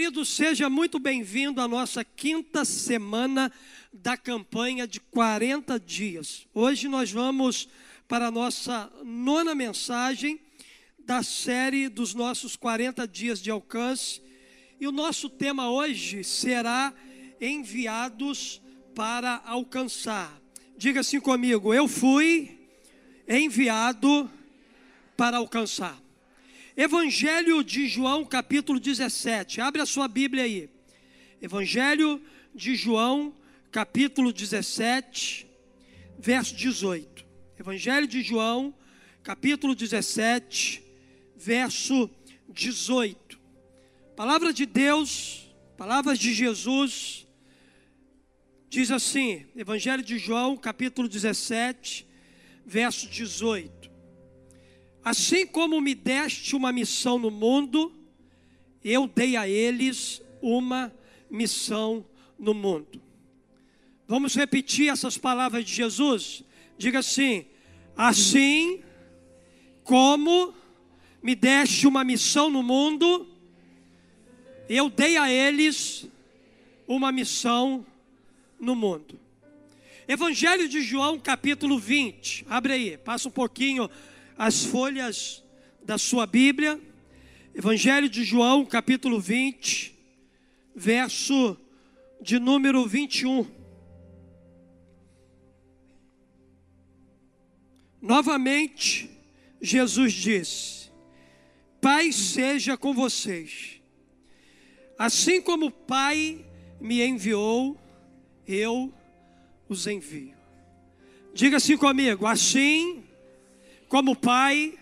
querido, seja muito bem-vindo à nossa quinta semana da campanha de 40 dias. Hoje nós vamos para a nossa nona mensagem da série dos nossos 40 dias de alcance. E o nosso tema hoje será enviados para alcançar. Diga assim comigo: eu fui enviado para alcançar. Evangelho de João, capítulo 17. Abre a sua Bíblia aí. Evangelho de João, capítulo 17, verso 18. Evangelho de João, capítulo 17, verso 18. Palavra de Deus, palavras de Jesus, diz assim, Evangelho de João, capítulo 17, verso 18. Assim como me deste uma missão no mundo, eu dei a eles uma missão no mundo. Vamos repetir essas palavras de Jesus? Diga assim: assim como me deste uma missão no mundo, eu dei a eles uma missão no mundo. Evangelho de João, capítulo 20. Abre aí, passa um pouquinho as folhas da sua Bíblia, Evangelho de João, capítulo 20, verso de número 21. Novamente, Jesus disse: Pai seja com vocês. Assim como o Pai me enviou, eu os envio. Diga assim comigo: assim como o Pai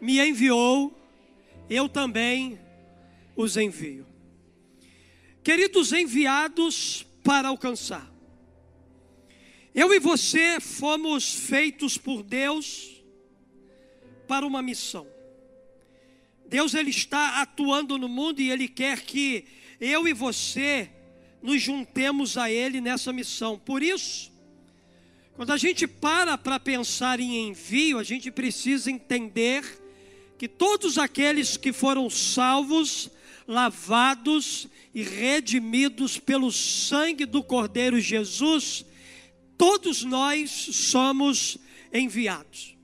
me enviou, eu também os envio. Queridos enviados para alcançar. Eu e você fomos feitos por Deus para uma missão. Deus ele está atuando no mundo e ele quer que eu e você nos juntemos a ele nessa missão. Por isso, quando a gente para para pensar em envio, a gente precisa entender que todos aqueles que foram salvos, lavados e redimidos pelo sangue do Cordeiro Jesus, todos nós somos enviados.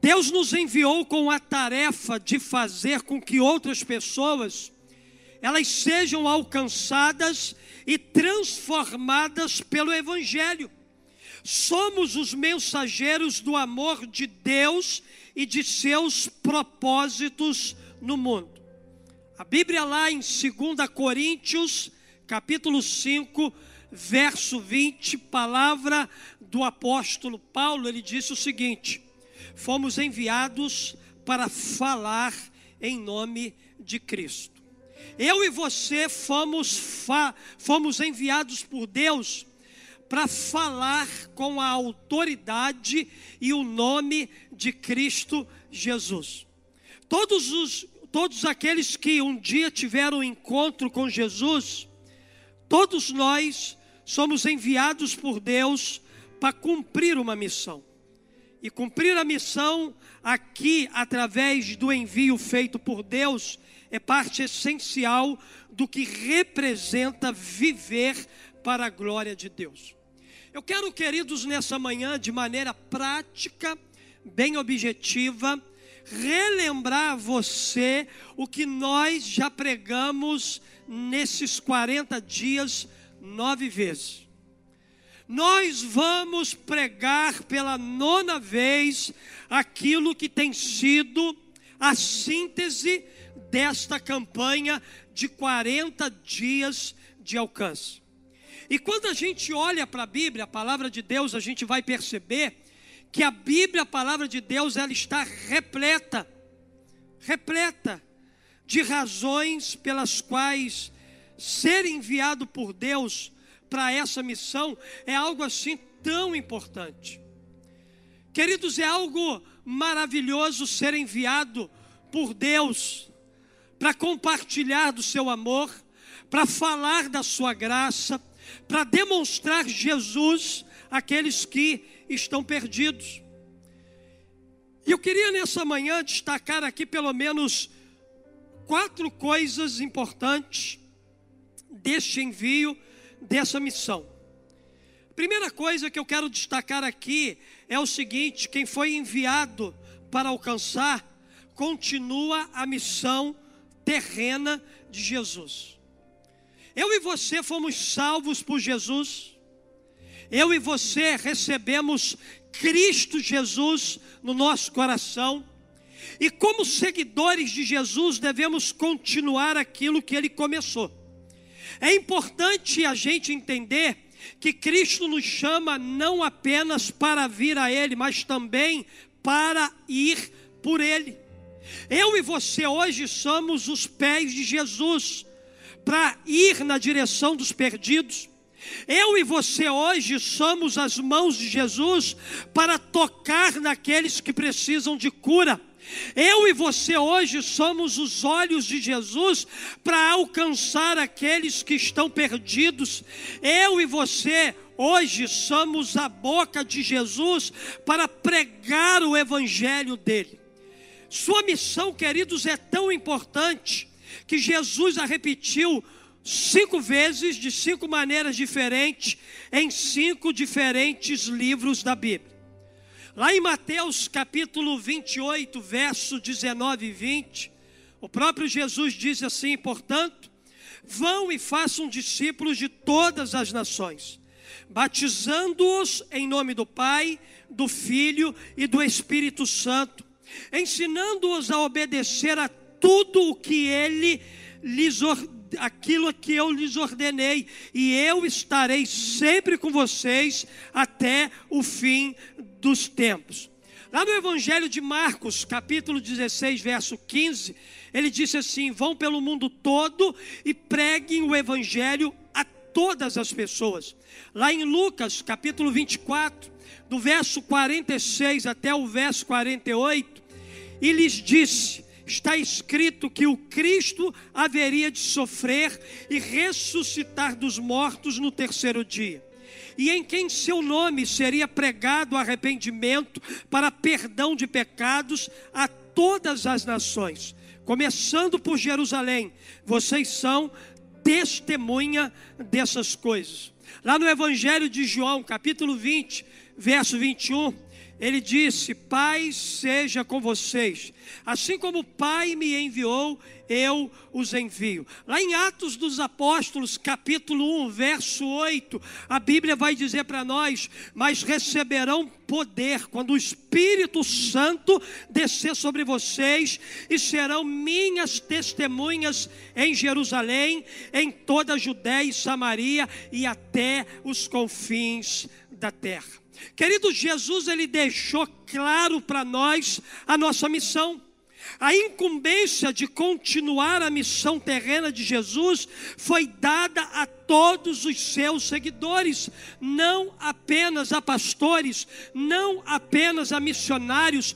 Deus nos enviou com a tarefa de fazer com que outras pessoas elas sejam alcançadas e transformadas pelo evangelho somos os mensageiros do amor de Deus e de seus propósitos no mundo. A Bíblia lá em 2 Coríntios, capítulo 5, verso 20, palavra do apóstolo Paulo, ele disse o seguinte: Fomos enviados para falar em nome de Cristo. Eu e você fomos, fomos enviados por Deus para falar com a autoridade e o nome de Cristo Jesus. Todos os todos aqueles que um dia tiveram um encontro com Jesus, todos nós somos enviados por Deus para cumprir uma missão. E cumprir a missão aqui através do envio feito por Deus é parte essencial do que representa viver para a glória de Deus. Eu quero, queridos, nessa manhã, de maneira prática, bem objetiva, relembrar você o que nós já pregamos nesses 40 dias, nove vezes. Nós vamos pregar pela nona vez aquilo que tem sido a síntese desta campanha de 40 dias de alcance. E quando a gente olha para a Bíblia, a palavra de Deus, a gente vai perceber que a Bíblia, a palavra de Deus, ela está repleta, repleta de razões pelas quais ser enviado por Deus para essa missão é algo assim tão importante. Queridos, é algo maravilhoso ser enviado por Deus para compartilhar do seu amor, para falar da sua graça, para demonstrar Jesus àqueles que estão perdidos. E eu queria nessa manhã destacar aqui pelo menos quatro coisas importantes deste envio, dessa missão. Primeira coisa que eu quero destacar aqui é o seguinte: quem foi enviado para alcançar, continua a missão terrena de Jesus. Eu e você fomos salvos por Jesus. Eu e você recebemos Cristo Jesus no nosso coração. E como seguidores de Jesus, devemos continuar aquilo que ele começou. É importante a gente entender que Cristo nos chama não apenas para vir a Ele, mas também para ir por Ele. Eu e você hoje somos os pés de Jesus para ir na direção dos perdidos. Eu e você hoje somos as mãos de Jesus para tocar naqueles que precisam de cura. Eu e você hoje somos os olhos de Jesus para alcançar aqueles que estão perdidos. Eu e você hoje somos a boca de Jesus para pregar o evangelho dele. Sua missão, queridos, é tão importante que Jesus a repetiu cinco vezes, de cinco maneiras diferentes, em cinco diferentes livros da Bíblia. Lá em Mateus capítulo 28, verso 19 e 20, o próprio Jesus diz assim: portanto, vão e façam discípulos de todas as nações, batizando-os em nome do Pai, do Filho e do Espírito Santo, ensinando-os a obedecer a tudo o que ele lhes aquilo que eu lhes ordenei, e eu estarei sempre com vocês até o fim dos tempos. Lá no Evangelho de Marcos, capítulo 16, verso 15, ele disse assim: Vão pelo mundo todo e preguem o Evangelho a todas as pessoas. Lá em Lucas, capítulo 24, do verso 46 até o verso 48, e lhes disse: está escrito que o Cristo haveria de sofrer e ressuscitar dos mortos no terceiro dia. E em quem seu nome seria pregado arrependimento para perdão de pecados a todas as nações, começando por Jerusalém. Vocês são testemunha dessas coisas. Lá no Evangelho de João, capítulo 20, verso 21, ele disse: Paz seja com vocês. Assim como o Pai me enviou, eu os envio. Lá em Atos dos Apóstolos, capítulo 1, verso 8, a Bíblia vai dizer para nós: Mas receberão poder quando o Espírito Santo descer sobre vocês, e serão minhas testemunhas em Jerusalém, em toda a Judéia e Samaria e até os confins da terra. Querido Jesus, ele deixou claro para nós a nossa missão. A incumbência de continuar a missão terrena de Jesus foi dada a todos os seus seguidores, não apenas a pastores, não apenas a missionários,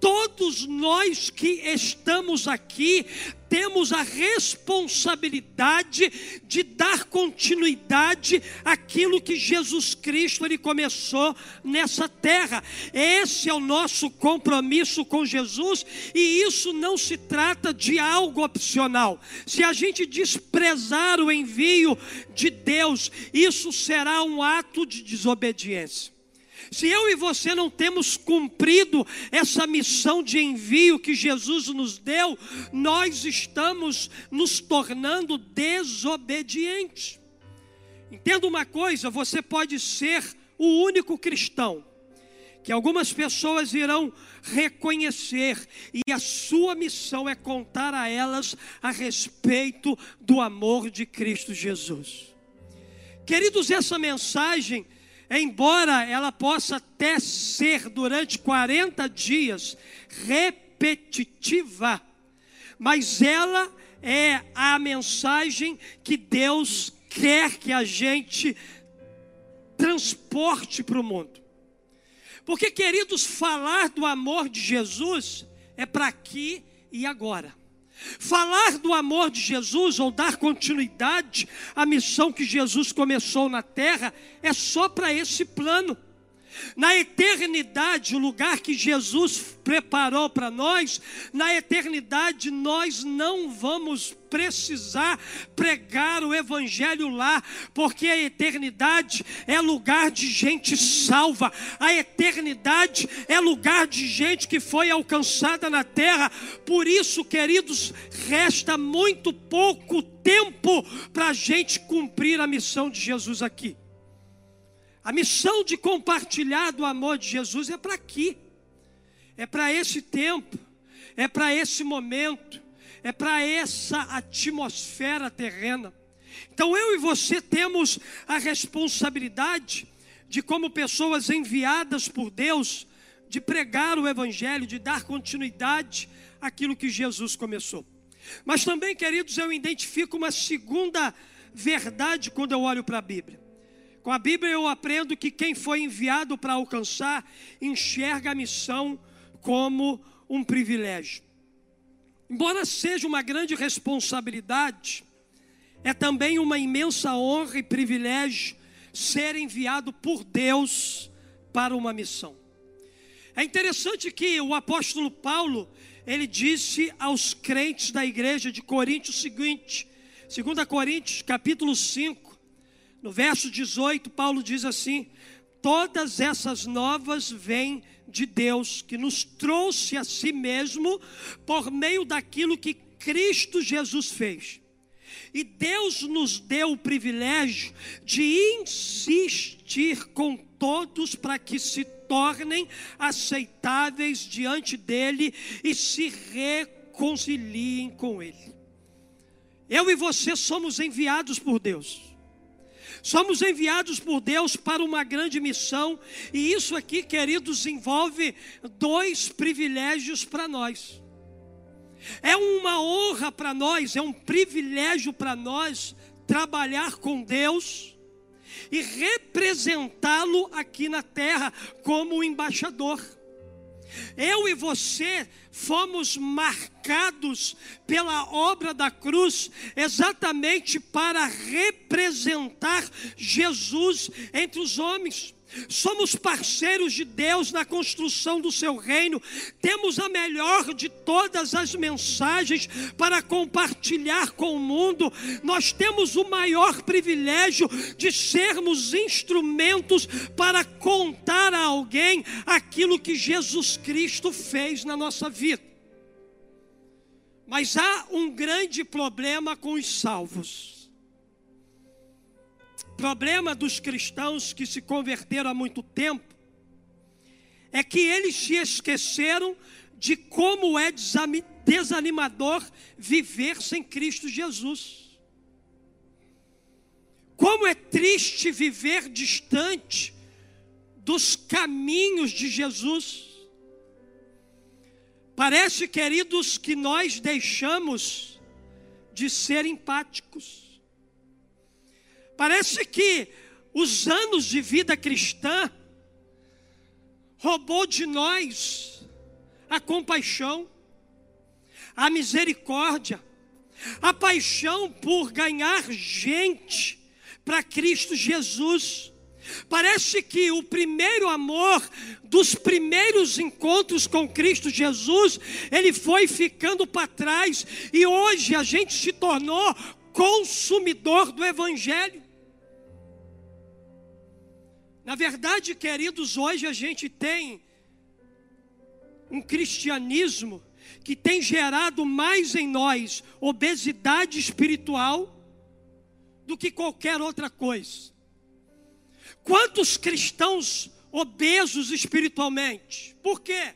todos nós que estamos aqui temos a responsabilidade de dar continuidade àquilo que Jesus Cristo ele começou nessa terra. Esse é o nosso compromisso com Jesus e isso não se trata de algo opcional. Se a gente desprezar o envio de Deus, isso será um ato de desobediência. Se eu e você não temos cumprido essa missão de envio que Jesus nos deu, nós estamos nos tornando desobedientes. Entenda uma coisa: você pode ser o único cristão que algumas pessoas irão reconhecer, e a sua missão é contar a elas a respeito do amor de Cristo Jesus. Queridos, essa mensagem embora ela possa até ser durante 40 dias repetitiva, mas ela é a mensagem que Deus quer que a gente transporte para o mundo. Porque, queridos, falar do amor de Jesus é para aqui e agora. Falar do amor de Jesus ou dar continuidade à missão que Jesus começou na terra é só para esse plano. Na eternidade, o lugar que Jesus preparou para nós, na eternidade nós não vamos precisar pregar o evangelho lá, porque a eternidade é lugar de gente salva, a eternidade é lugar de gente que foi alcançada na terra. Por isso, queridos, resta muito pouco tempo para a gente cumprir a missão de Jesus aqui. A missão de compartilhar do amor de Jesus é para aqui, é para esse tempo, é para esse momento, é para essa atmosfera terrena. Então eu e você temos a responsabilidade de, como pessoas enviadas por Deus, de pregar o Evangelho, de dar continuidade àquilo que Jesus começou. Mas também, queridos, eu identifico uma segunda verdade quando eu olho para a Bíblia. Com a Bíblia eu aprendo que quem foi enviado para alcançar enxerga a missão como um privilégio. Embora seja uma grande responsabilidade, é também uma imensa honra e privilégio ser enviado por Deus para uma missão. É interessante que o apóstolo Paulo, ele disse aos crentes da igreja de Coríntios o seguinte, 2 Coríntios capítulo 5, no verso 18, Paulo diz assim: Todas essas novas vêm de Deus, que nos trouxe a si mesmo por meio daquilo que Cristo Jesus fez. E Deus nos deu o privilégio de insistir com todos para que se tornem aceitáveis diante dele e se reconciliem com ele. Eu e você somos enviados por Deus. Somos enviados por Deus para uma grande missão, e isso aqui, queridos, envolve dois privilégios para nós. É uma honra para nós, é um privilégio para nós trabalhar com Deus e representá-lo aqui na terra como embaixador. Eu e você fomos marcados pela obra da cruz exatamente para representar Jesus entre os homens. Somos parceiros de Deus na construção do seu reino. Temos a melhor de todas as mensagens para compartilhar com o mundo. Nós temos o maior privilégio de sermos instrumentos para contar a alguém aquilo que Jesus Cristo fez na nossa vida. Mas há um grande problema com os salvos problema dos cristãos que se converteram há muito tempo é que eles se esqueceram de como é desanimador viver sem Cristo Jesus. Como é triste viver distante dos caminhos de Jesus. Parece, queridos, que nós deixamos de ser empáticos. Parece que os anos de vida cristã roubou de nós a compaixão, a misericórdia, a paixão por ganhar gente para Cristo Jesus. Parece que o primeiro amor dos primeiros encontros com Cristo Jesus, ele foi ficando para trás e hoje a gente se tornou consumidor do Evangelho. Na verdade, queridos, hoje a gente tem um cristianismo que tem gerado mais em nós obesidade espiritual do que qualquer outra coisa. Quantos cristãos obesos espiritualmente? Por quê?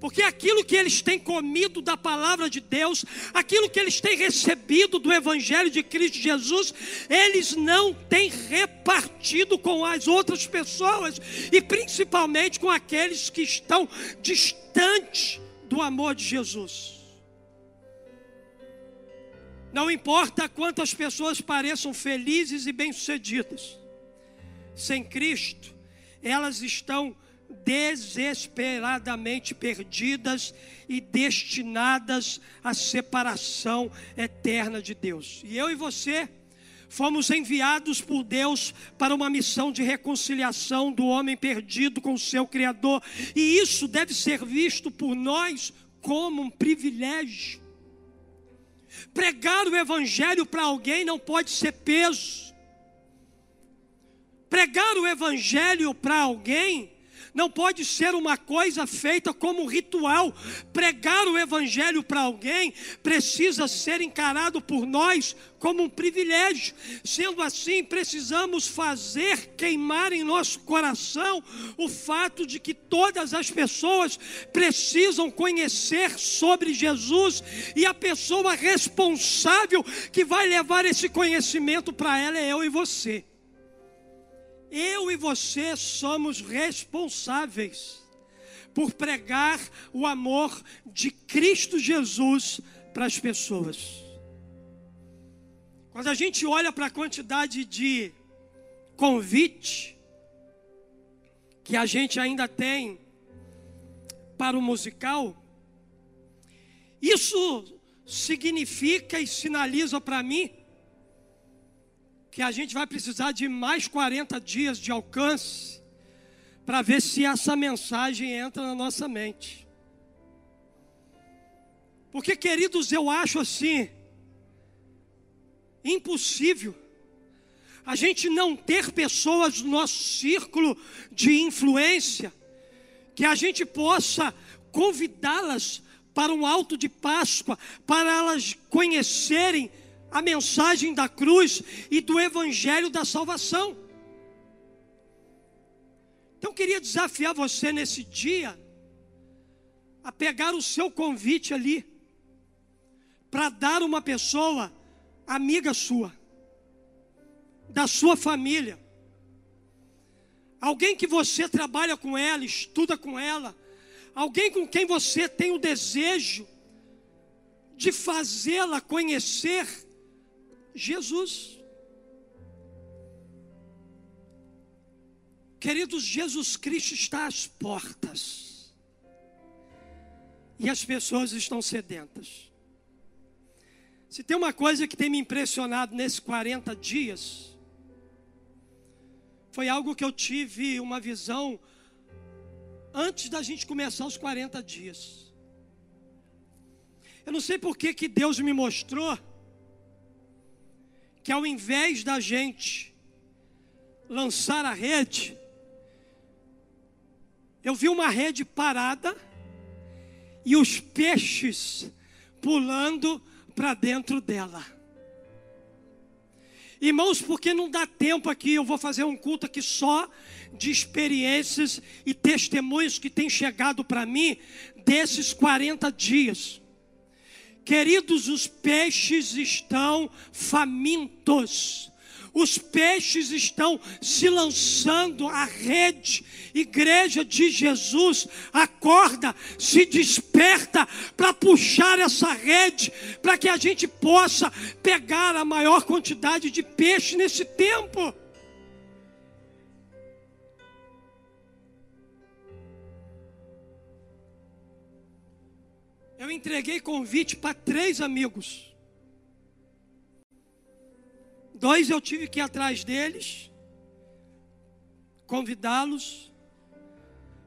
Porque aquilo que eles têm comido da palavra de Deus, aquilo que eles têm recebido do Evangelho de Cristo Jesus, eles não têm repartido com as outras pessoas, e principalmente com aqueles que estão distantes do amor de Jesus. Não importa quantas pessoas pareçam felizes e bem-sucedidas, sem Cristo, elas estão desesperadamente perdidas e destinadas à separação eterna de Deus. E eu e você Fomos enviados por Deus para uma missão de reconciliação do homem perdido com o seu Criador, e isso deve ser visto por nós como um privilégio. Pregar o Evangelho para alguém não pode ser peso. Pregar o Evangelho para alguém não pode ser uma coisa feita como ritual. Pregar o Evangelho para alguém precisa ser encarado por nós como um privilégio. Sendo assim, precisamos fazer queimar em nosso coração o fato de que todas as pessoas precisam conhecer sobre Jesus e a pessoa responsável que vai levar esse conhecimento para ela é eu e você. Eu e você somos responsáveis por pregar o amor de Cristo Jesus para as pessoas. Quando a gente olha para a quantidade de convite que a gente ainda tem para o musical, isso significa e sinaliza para mim que a gente vai precisar de mais 40 dias de alcance para ver se essa mensagem entra na nossa mente. Porque, queridos, eu acho assim, impossível a gente não ter pessoas no nosso círculo de influência, que a gente possa convidá-las para um alto de Páscoa, para elas conhecerem a mensagem da cruz e do evangelho da salvação. Então eu queria desafiar você nesse dia a pegar o seu convite ali para dar uma pessoa amiga sua, da sua família, alguém que você trabalha com ela, estuda com ela, alguém com quem você tem o desejo de fazê-la conhecer Jesus. Queridos, Jesus Cristo está às portas. E as pessoas estão sedentas. Se tem uma coisa que tem me impressionado nesses 40 dias, foi algo que eu tive uma visão antes da gente começar os 40 dias. Eu não sei por que, que Deus me mostrou que ao invés da gente lançar a rede, eu vi uma rede parada e os peixes pulando para dentro dela. Irmãos, porque não dá tempo aqui, eu vou fazer um culto aqui só de experiências e testemunhos que têm chegado para mim desses 40 dias. Queridos, os peixes estão famintos. Os peixes estão se lançando à rede. Igreja de Jesus, acorda, se desperta para puxar essa rede, para que a gente possa pegar a maior quantidade de peixe nesse tempo. Eu entreguei convite para três amigos. Dois eu tive que ir atrás deles, convidá-los.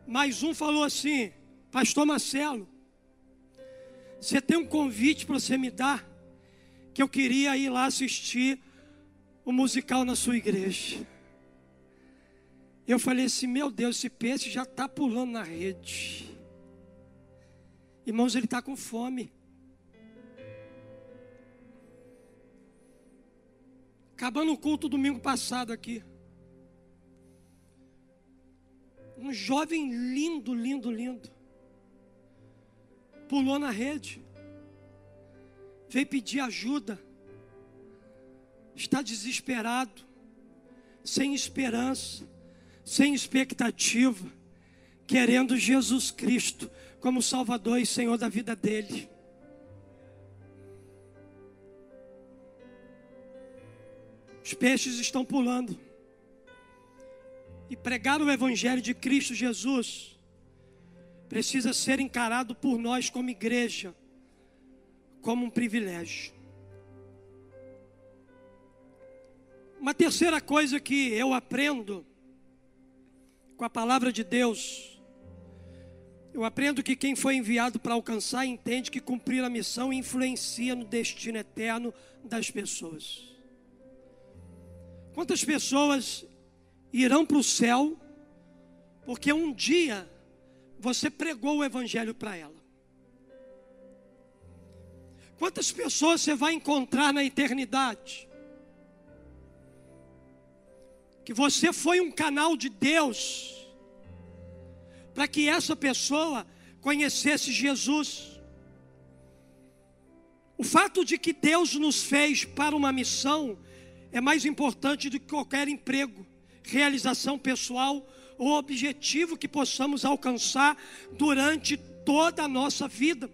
Mais um falou assim: Pastor Marcelo, você tem um convite para você me dar? Que eu queria ir lá assistir o musical na sua igreja. Eu falei assim: Meu Deus, esse peixe já está pulando na rede. Irmãos, ele está com fome. Acabando o culto domingo passado aqui. Um jovem lindo, lindo, lindo. Pulou na rede. Veio pedir ajuda. Está desesperado. Sem esperança. Sem expectativa. Querendo Jesus Cristo como Salvador e Senhor da vida dele. Os peixes estão pulando. E pregar o Evangelho de Cristo Jesus precisa ser encarado por nós como igreja, como um privilégio. Uma terceira coisa que eu aprendo com a palavra de Deus, eu aprendo que quem foi enviado para alcançar entende que cumprir a missão influencia no destino eterno das pessoas. Quantas pessoas irão para o céu porque um dia você pregou o evangelho para ela? Quantas pessoas você vai encontrar na eternidade? Que você foi um canal de Deus para que essa pessoa conhecesse Jesus. O fato de que Deus nos fez para uma missão é mais importante do que qualquer emprego, realização pessoal ou objetivo que possamos alcançar durante toda a nossa vida.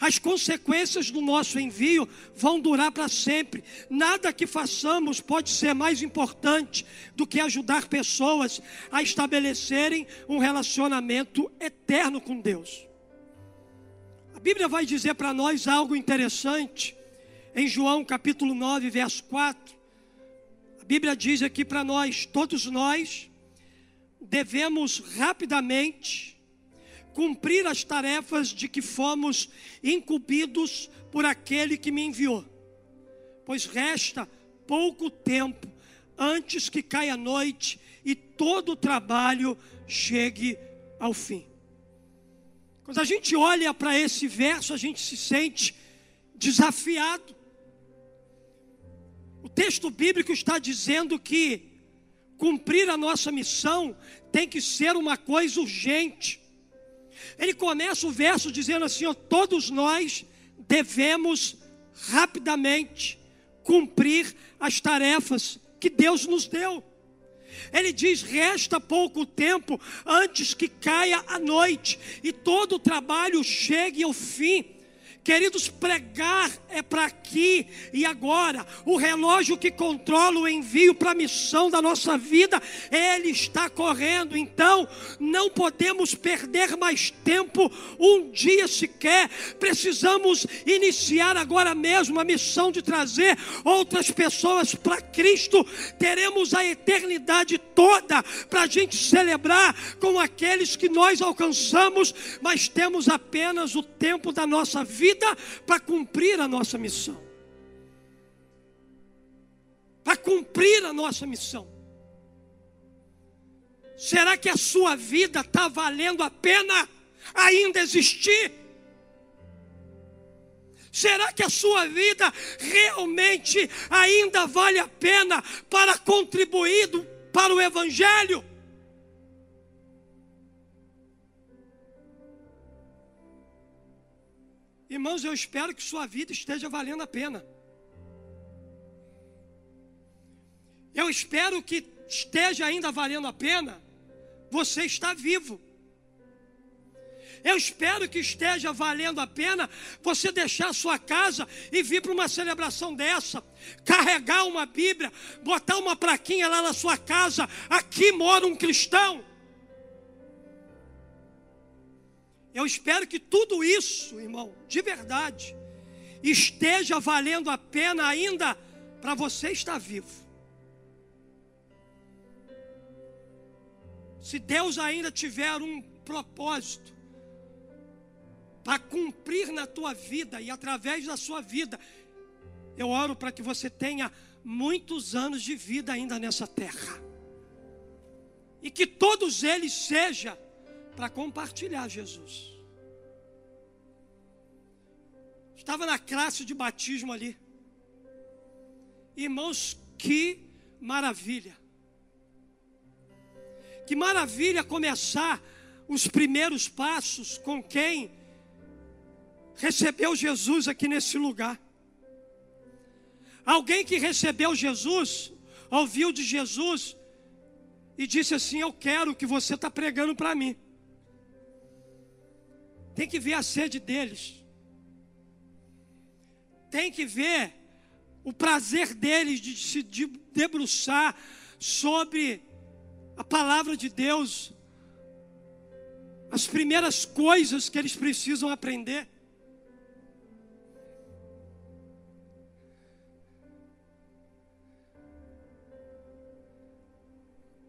As consequências do nosso envio vão durar para sempre. Nada que façamos pode ser mais importante do que ajudar pessoas a estabelecerem um relacionamento eterno com Deus. A Bíblia vai dizer para nós algo interessante em João capítulo 9, verso 4. A Bíblia diz aqui para nós: todos nós devemos rapidamente cumprir as tarefas de que fomos incumbidos por aquele que me enviou. Pois resta pouco tempo antes que caia a noite e todo o trabalho chegue ao fim. Quando a gente olha para esse verso, a gente se sente desafiado. O texto bíblico está dizendo que cumprir a nossa missão tem que ser uma coisa urgente. Ele começa o verso dizendo assim: ó, todos nós devemos rapidamente cumprir as tarefas que Deus nos deu. Ele diz: resta pouco tempo antes que caia a noite e todo o trabalho chegue ao fim. Queridos, pregar é para aqui e agora. O relógio que controla o envio para a missão da nossa vida, ele está correndo. Então, não podemos perder mais tempo, um dia sequer. Precisamos iniciar agora mesmo a missão de trazer outras pessoas para Cristo. Teremos a eternidade toda para a gente celebrar com aqueles que nós alcançamos, mas temos apenas o tempo da nossa vida vida para cumprir a nossa missão. Para cumprir a nossa missão. Será que a sua vida está valendo a pena ainda existir? Será que a sua vida realmente ainda vale a pena para contribuir para o Evangelho? Irmãos, eu espero que sua vida esteja valendo a pena. Eu espero que esteja ainda valendo a pena. Você está vivo. Eu espero que esteja valendo a pena você deixar sua casa e vir para uma celebração dessa, carregar uma Bíblia, botar uma plaquinha lá na sua casa. Aqui mora um cristão. Eu espero que tudo isso, irmão, de verdade, esteja valendo a pena ainda para você estar vivo. Se Deus ainda tiver um propósito para cumprir na tua vida e através da sua vida, eu oro para que você tenha muitos anos de vida ainda nessa terra. E que todos eles sejam para compartilhar Jesus. Estava na classe de batismo ali. Irmãos, que maravilha. Que maravilha começar os primeiros passos com quem recebeu Jesus aqui nesse lugar. Alguém que recebeu Jesus, ouviu de Jesus e disse assim: Eu quero o que você está pregando para mim. Tem que ver a sede deles. Tem que ver o prazer deles de se debruçar sobre a palavra de Deus, as primeiras coisas que eles precisam aprender.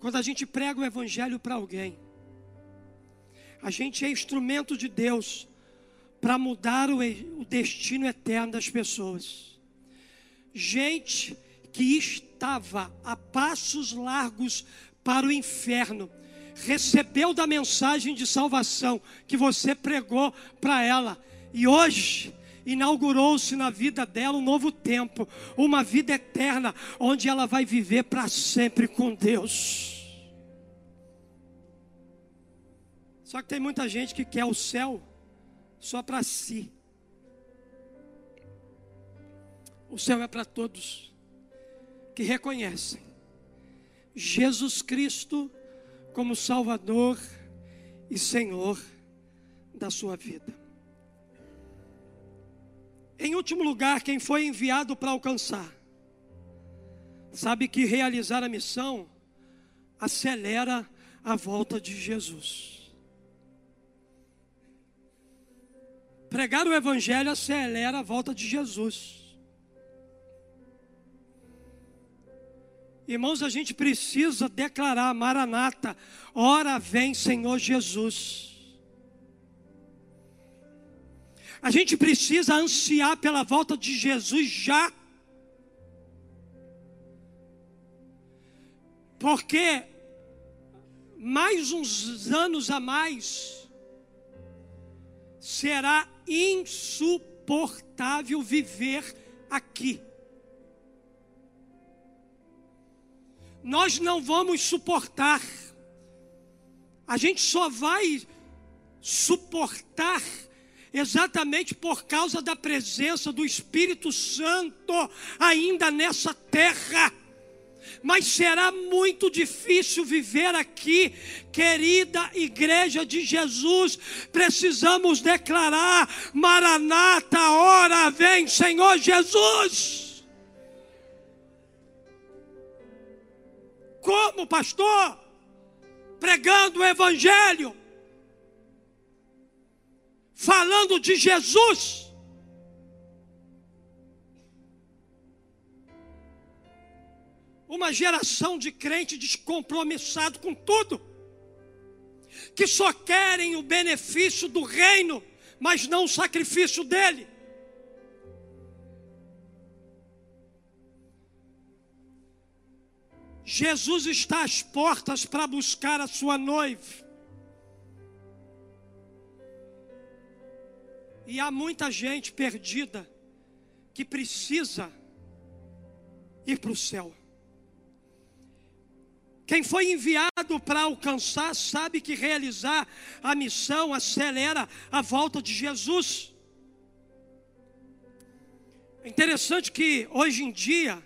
quando a gente prega o Evangelho para alguém, a gente é instrumento de Deus para mudar o, o destino eterno das pessoas. Gente que estava a passos largos para o inferno, recebeu da mensagem de salvação que você pregou para ela, e hoje inaugurou-se na vida dela um novo tempo, uma vida eterna, onde ela vai viver para sempre com Deus. Só que tem muita gente que quer o céu só para si. O céu é para todos que reconhecem Jesus Cristo como Salvador e Senhor da sua vida. Em último lugar, quem foi enviado para alcançar, sabe que realizar a missão acelera a volta de Jesus. Pregar o Evangelho acelera a volta de Jesus. Irmãos, a gente precisa declarar, Maranata, ora vem Senhor Jesus. A gente precisa ansiar pela volta de Jesus já. Porque mais uns anos a mais será insuportável viver aqui. Nós não vamos suportar. A gente só vai suportar exatamente por causa da presença do Espírito Santo ainda nessa terra. Mas será muito difícil viver aqui, querida igreja de Jesus. Precisamos declarar: Maranata, hora vem, Senhor Jesus. Como, pastor? Pregando o Evangelho falando de Jesus. Uma geração de crente descompromissado com tudo, que só querem o benefício do reino, mas não o sacrifício dele. Jesus está às portas para buscar a sua noiva. E há muita gente perdida que precisa ir para o céu. Quem foi enviado para alcançar sabe que realizar a missão acelera a volta de Jesus. É interessante que hoje em dia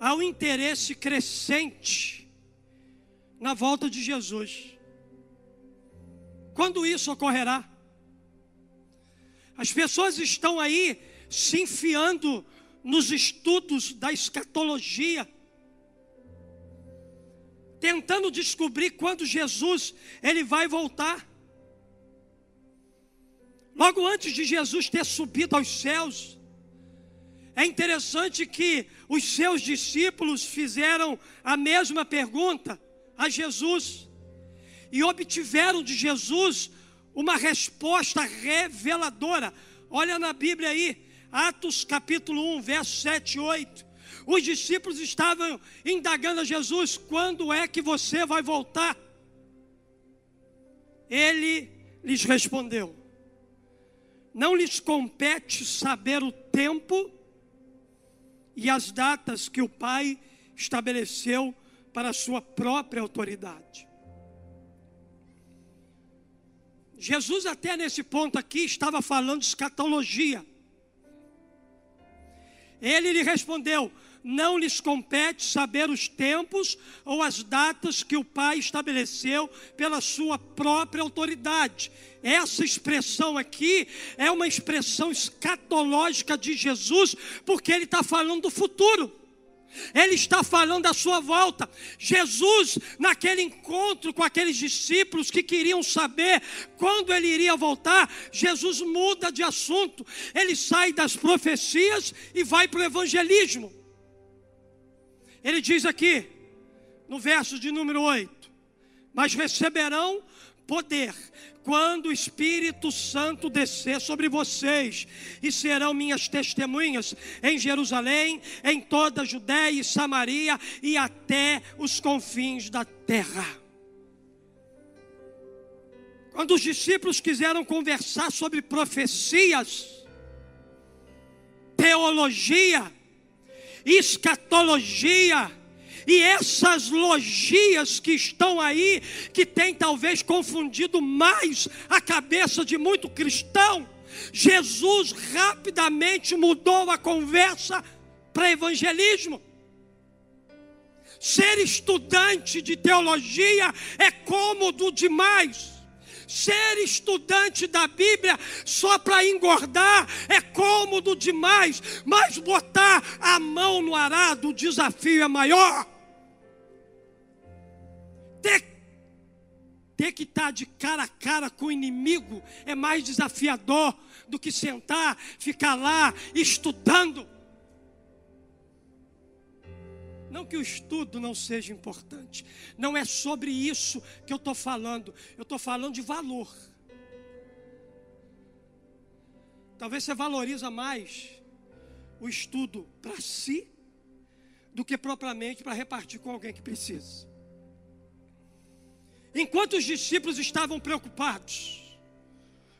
há um interesse crescente na volta de Jesus. Quando isso ocorrerá? As pessoas estão aí se enfiando nos estudos da escatologia, tentando descobrir quando Jesus ele vai voltar. Logo antes de Jesus ter subido aos céus, é interessante que os seus discípulos fizeram a mesma pergunta a Jesus e obtiveram de Jesus uma resposta reveladora. Olha na Bíblia aí, Atos capítulo 1, verso 7 e 8. Os discípulos estavam indagando a Jesus: quando é que você vai voltar? Ele lhes respondeu: Não lhes compete saber o tempo e as datas que o Pai estabeleceu para a sua própria autoridade. Jesus, até nesse ponto aqui, estava falando de escatologia. Ele lhe respondeu: Não lhes compete saber os tempos ou as datas que o Pai estabeleceu pela sua própria autoridade. Essa expressão aqui é uma expressão escatológica de Jesus, porque ele está falando do futuro. Ele está falando da sua volta. Jesus, naquele encontro com aqueles discípulos que queriam saber quando ele iria voltar, Jesus muda de assunto. Ele sai das profecias e vai para o evangelismo. Ele diz aqui: no verso de número 8: Mas receberão poder quando o Espírito Santo descer sobre vocês, e serão minhas testemunhas em Jerusalém, em toda a Judéia e Samaria e até os confins da terra. Quando os discípulos quiseram conversar sobre profecias, teologia, escatologia, e essas logias que estão aí, que tem talvez confundido mais a cabeça de muito cristão, Jesus rapidamente mudou a conversa para evangelismo. Ser estudante de teologia é cômodo demais. Ser estudante da Bíblia só para engordar é cômodo demais, mas botar a mão no arado, o desafio é maior. Ter, ter que estar tá de cara a cara com o inimigo é mais desafiador do que sentar, ficar lá estudando. Não que o estudo não seja importante, não é sobre isso que eu estou falando, eu estou falando de valor. Talvez você valoriza mais o estudo para si do que propriamente para repartir com alguém que precisa. Enquanto os discípulos estavam preocupados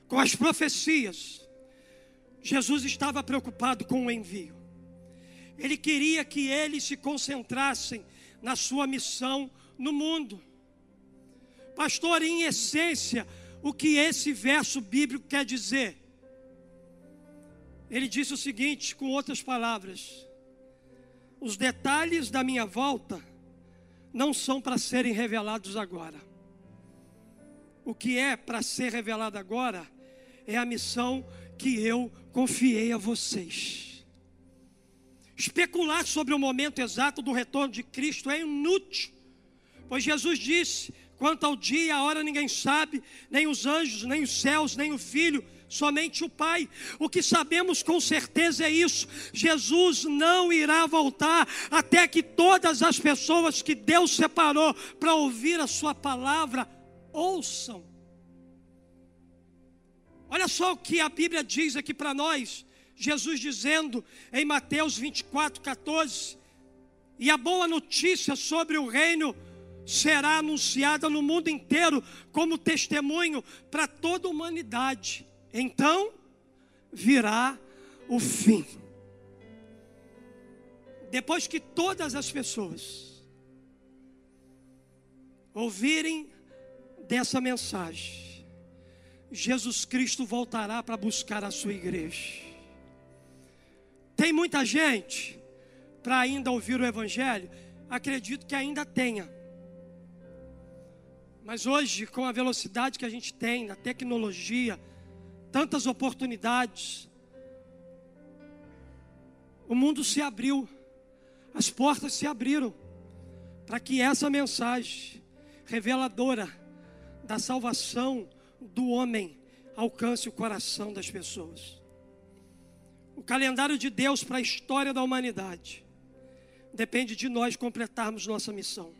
com as profecias, Jesus estava preocupado com o envio. Ele queria que eles se concentrassem na sua missão no mundo. Pastor, em essência, o que esse verso bíblico quer dizer? Ele disse o seguinte, com outras palavras: os detalhes da minha volta não são para serem revelados agora. O que é para ser revelado agora é a missão que eu confiei a vocês. Especular sobre o momento exato do retorno de Cristo é inútil, pois Jesus disse: quanto ao dia e a hora ninguém sabe, nem os anjos, nem os céus, nem o Filho, somente o Pai. O que sabemos com certeza é isso: Jesus não irá voltar até que todas as pessoas que Deus separou para ouvir a Sua palavra ouçam. Olha só o que a Bíblia diz aqui para nós. Jesus dizendo em Mateus 24, 14: E a boa notícia sobre o reino será anunciada no mundo inteiro como testemunho para toda a humanidade. Então virá o fim. Depois que todas as pessoas ouvirem dessa mensagem, Jesus Cristo voltará para buscar a sua igreja. Tem muita gente para ainda ouvir o Evangelho? Acredito que ainda tenha. Mas hoje, com a velocidade que a gente tem, na tecnologia, tantas oportunidades, o mundo se abriu, as portas se abriram, para que essa mensagem reveladora da salvação do homem alcance o coração das pessoas. O calendário de Deus para a história da humanidade depende de nós completarmos nossa missão.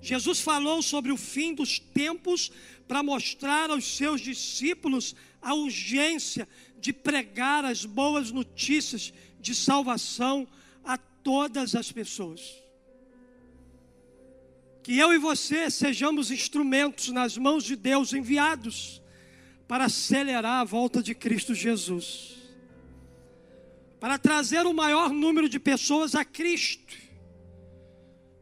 Jesus falou sobre o fim dos tempos para mostrar aos seus discípulos a urgência de pregar as boas notícias de salvação a todas as pessoas. Que eu e você sejamos instrumentos nas mãos de Deus enviados para acelerar a volta de Cristo Jesus, para trazer o maior número de pessoas a Cristo,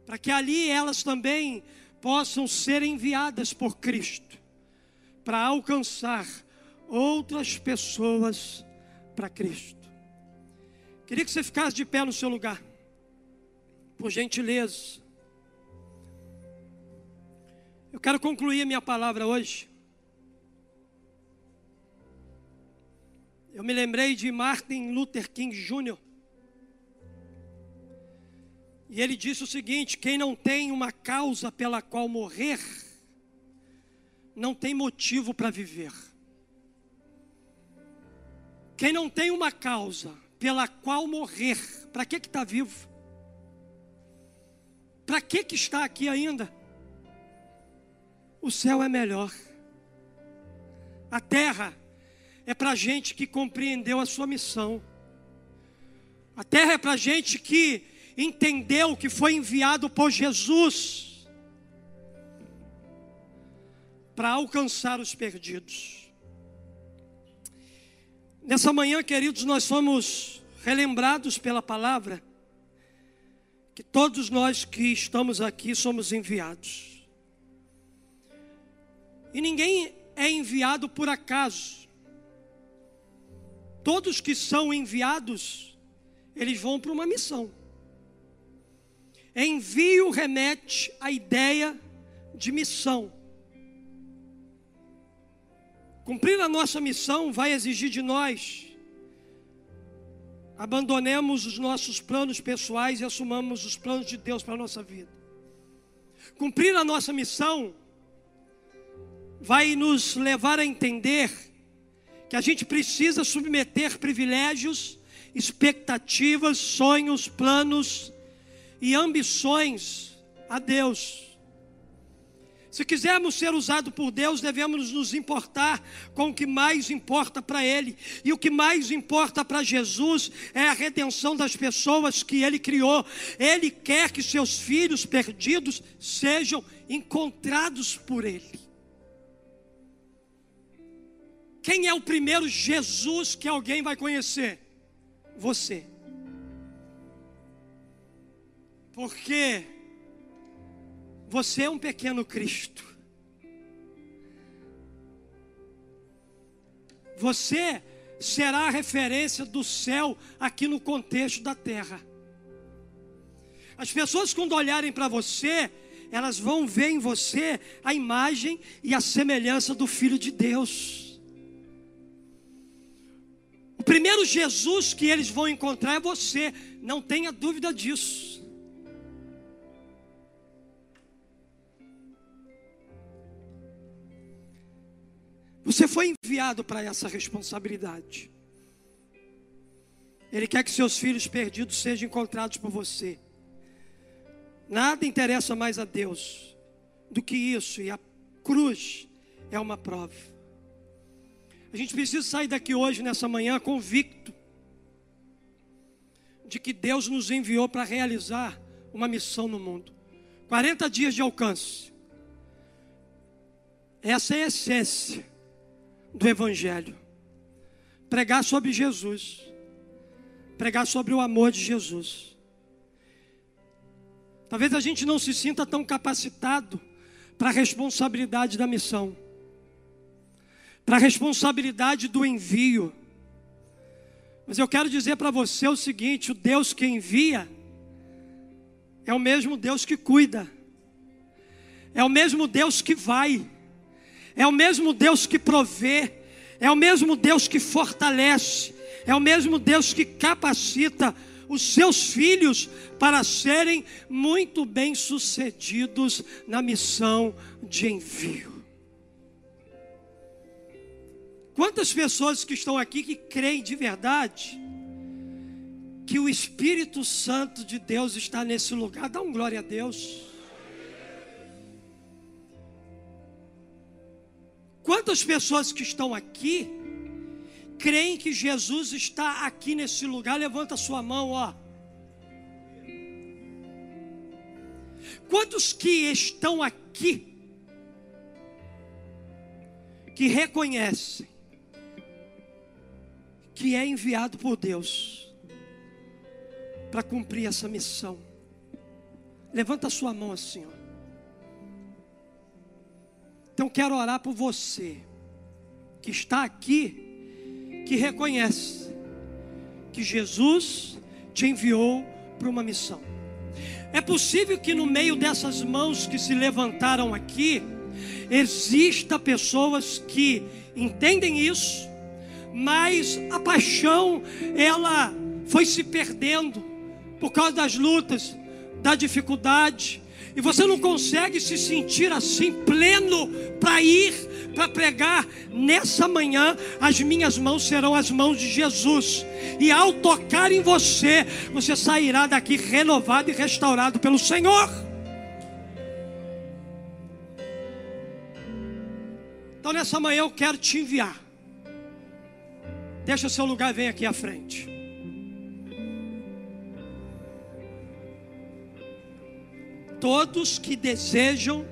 para que ali elas também possam ser enviadas por Cristo, para alcançar outras pessoas para Cristo. Queria que você ficasse de pé no seu lugar, por gentileza. Eu quero concluir a minha palavra hoje. Eu me lembrei de Martin Luther King Jr. E ele disse o seguinte: quem não tem uma causa pela qual morrer, não tem motivo para viver. Quem não tem uma causa pela qual morrer, para que está vivo? Para que que está aqui ainda? O céu é melhor. A terra é para gente que compreendeu a sua missão. A terra é para gente que entendeu que foi enviado por Jesus para alcançar os perdidos. Nessa manhã, queridos, nós fomos relembrados pela palavra que todos nós que estamos aqui somos enviados. E ninguém é enviado por acaso. Todos que são enviados, eles vão para uma missão. Envio remete à ideia de missão. Cumprir a nossa missão vai exigir de nós abandonemos os nossos planos pessoais e assumamos os planos de Deus para a nossa vida. Cumprir a nossa missão vai nos levar a entender que a gente precisa submeter privilégios, expectativas, sonhos, planos e ambições a Deus. Se quisermos ser usados por Deus, devemos nos importar com o que mais importa para Ele. E o que mais importa para Jesus é a redenção das pessoas que Ele criou. Ele quer que seus filhos perdidos sejam encontrados por Ele. Quem é o primeiro Jesus que alguém vai conhecer? Você. Porque você é um pequeno Cristo. Você será a referência do céu aqui no contexto da terra. As pessoas, quando olharem para você, elas vão ver em você a imagem e a semelhança do Filho de Deus. O primeiro Jesus que eles vão encontrar é você, não tenha dúvida disso. Você foi enviado para essa responsabilidade. Ele quer que seus filhos perdidos sejam encontrados por você. Nada interessa mais a Deus do que isso, e a cruz é uma prova. A gente precisa sair daqui hoje, nessa manhã, convicto de que Deus nos enviou para realizar uma missão no mundo 40 dias de alcance. Essa é a essência do Evangelho. Pregar sobre Jesus. Pregar sobre o amor de Jesus. Talvez a gente não se sinta tão capacitado para a responsabilidade da missão, para a responsabilidade do envio. Mas eu quero dizer para você o seguinte: o Deus que envia é o mesmo Deus que cuida, é o mesmo Deus que vai, é o mesmo Deus que provê, é o mesmo Deus que fortalece, é o mesmo Deus que capacita os seus filhos para serem muito bem sucedidos na missão de envio. Quantas pessoas que estão aqui que creem de verdade que o Espírito Santo de Deus está nesse lugar? Dá um glória a Deus. Quantas pessoas que estão aqui creem que Jesus está aqui nesse lugar? Levanta sua mão, ó. Quantos que estão aqui que reconhecem que é enviado por Deus para cumprir essa missão? Levanta sua mão assim, ó. Então quero orar por você que está aqui, que reconhece que Jesus te enviou para uma missão. É possível que no meio dessas mãos que se levantaram aqui, exista pessoas que entendem isso, mas a paixão ela foi se perdendo por causa das lutas, da dificuldade, e você não consegue se sentir assim pleno para ir para pregar nessa manhã, as minhas mãos serão as mãos de Jesus. E ao tocar em você, você sairá daqui renovado e restaurado pelo Senhor. Então nessa manhã eu quero te enviar Deixa o seu lugar e vem aqui à frente. Todos que desejam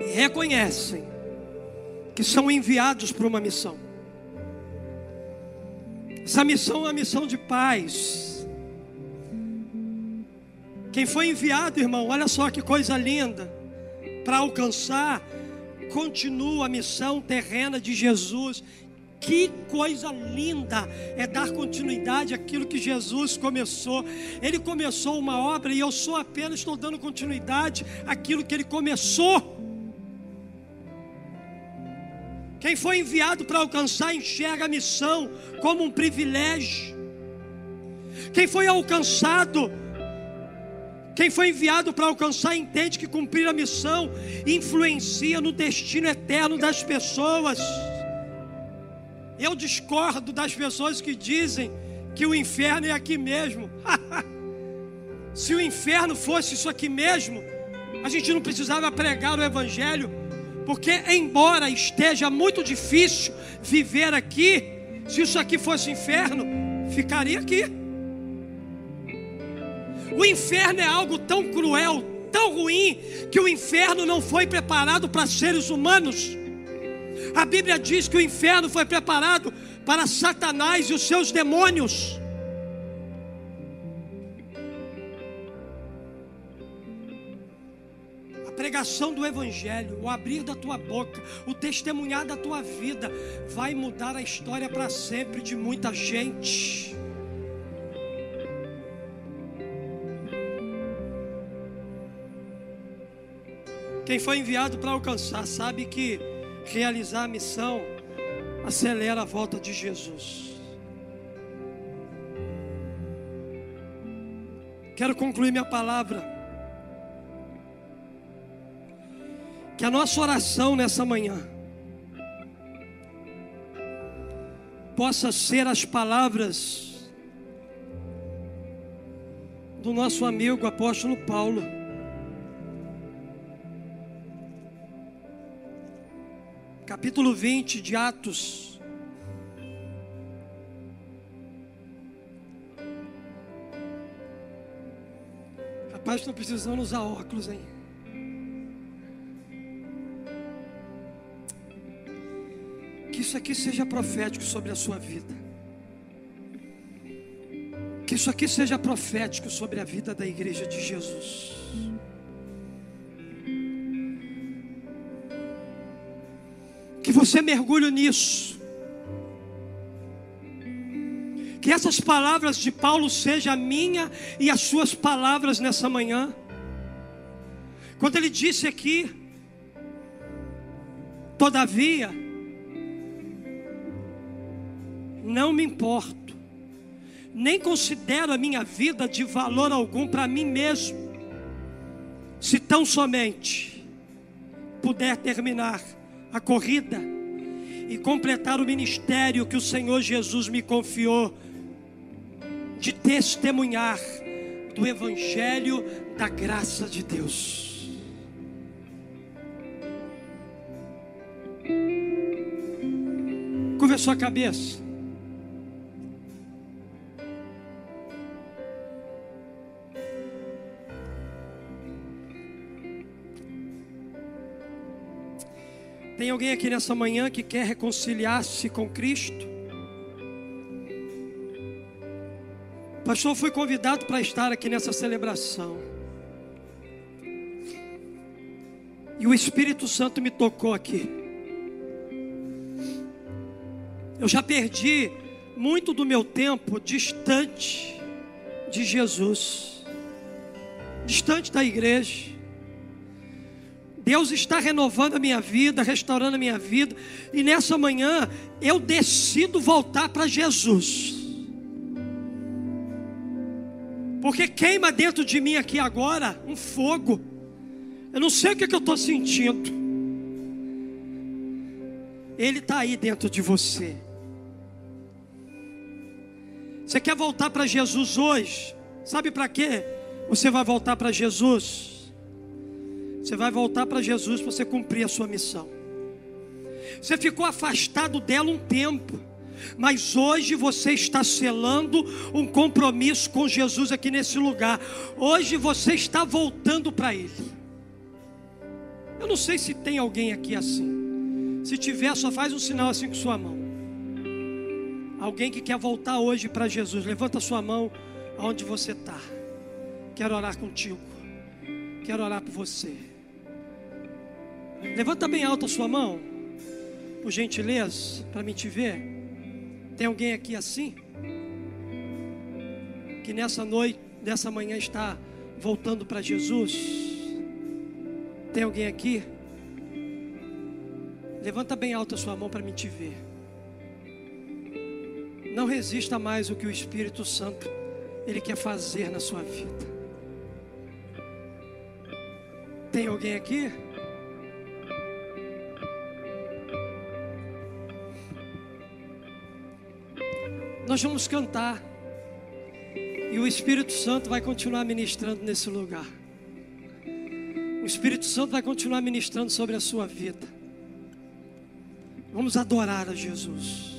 e reconhecem que são enviados para uma missão. Essa missão é uma missão de paz. Quem foi enviado, irmão, olha só que coisa linda, para alcançar, continua a missão terrena de Jesus. Que coisa linda é dar continuidade àquilo que Jesus começou. Ele começou uma obra e eu só apenas estou dando continuidade àquilo que ele começou. Quem foi enviado para alcançar enxerga a missão como um privilégio. Quem foi alcançado, quem foi enviado para alcançar, entende que cumprir a missão influencia no destino eterno das pessoas. Eu discordo das pessoas que dizem que o inferno é aqui mesmo. Se o inferno fosse isso aqui mesmo, a gente não precisava pregar o Evangelho porque, embora esteja muito difícil viver aqui, se isso aqui fosse inferno, ficaria aqui. O inferno é algo tão cruel, tão ruim, que o inferno não foi preparado para seres humanos. A Bíblia diz que o inferno foi preparado para Satanás e os seus demônios. pregação do Evangelho, o abrir da tua boca, o testemunhar da tua vida, vai mudar a história para sempre de muita gente. Quem foi enviado para alcançar sabe que realizar a missão acelera a volta de Jesus. Quero concluir minha palavra Que a nossa oração nessa manhã possa ser as palavras do nosso amigo apóstolo Paulo. Capítulo 20 de Atos. Rapaz, estou precisando usar óculos, hein? Que isso aqui seja profético sobre a sua vida. Que isso aqui seja profético sobre a vida da igreja de Jesus. Você mergulhe nisso. Que essas palavras de Paulo sejam a minha e as suas palavras nessa manhã. Quando ele disse aqui, todavia, não me importo, nem considero a minha vida de valor algum para mim mesmo, se tão somente puder terminar a corrida e completar o ministério que o Senhor Jesus me confiou de testemunhar do Evangelho da graça de Deus. Curva a cabeça. Tem alguém aqui nessa manhã que quer reconciliar-se com Cristo? Pastor, fui convidado para estar aqui nessa celebração. E o Espírito Santo me tocou aqui. Eu já perdi muito do meu tempo distante de Jesus, distante da igreja. Deus está renovando a minha vida, restaurando a minha vida, e nessa manhã eu decido voltar para Jesus. Porque queima dentro de mim aqui agora um fogo. Eu não sei o que, é que eu estou sentindo. Ele está aí dentro de você. Você quer voltar para Jesus hoje? Sabe para quê? Você vai voltar para Jesus Você vai voltar para Jesus para você cumprir a sua missão. Você ficou afastado dela um tempo. Mas hoje você está selando um compromisso com Jesus aqui nesse lugar. Hoje você está voltando para Ele. Eu não sei se tem alguém aqui assim. Se tiver, só faz um sinal assim com sua mão. Alguém que quer voltar hoje para Jesus, levanta sua mão aonde você está. Quero orar contigo. Quero orar por você. Levanta bem alto a sua mão, por gentileza, para mim te ver. Tem alguém aqui assim? Que nessa noite, nessa manhã está voltando para Jesus? Tem alguém aqui? Levanta bem alto a sua mão para mim te ver. Não resista mais o que o Espírito Santo ele quer fazer na sua vida. Tem alguém aqui? Nós vamos cantar. E o Espírito Santo vai continuar ministrando nesse lugar. O Espírito Santo vai continuar ministrando sobre a sua vida. Vamos adorar a Jesus.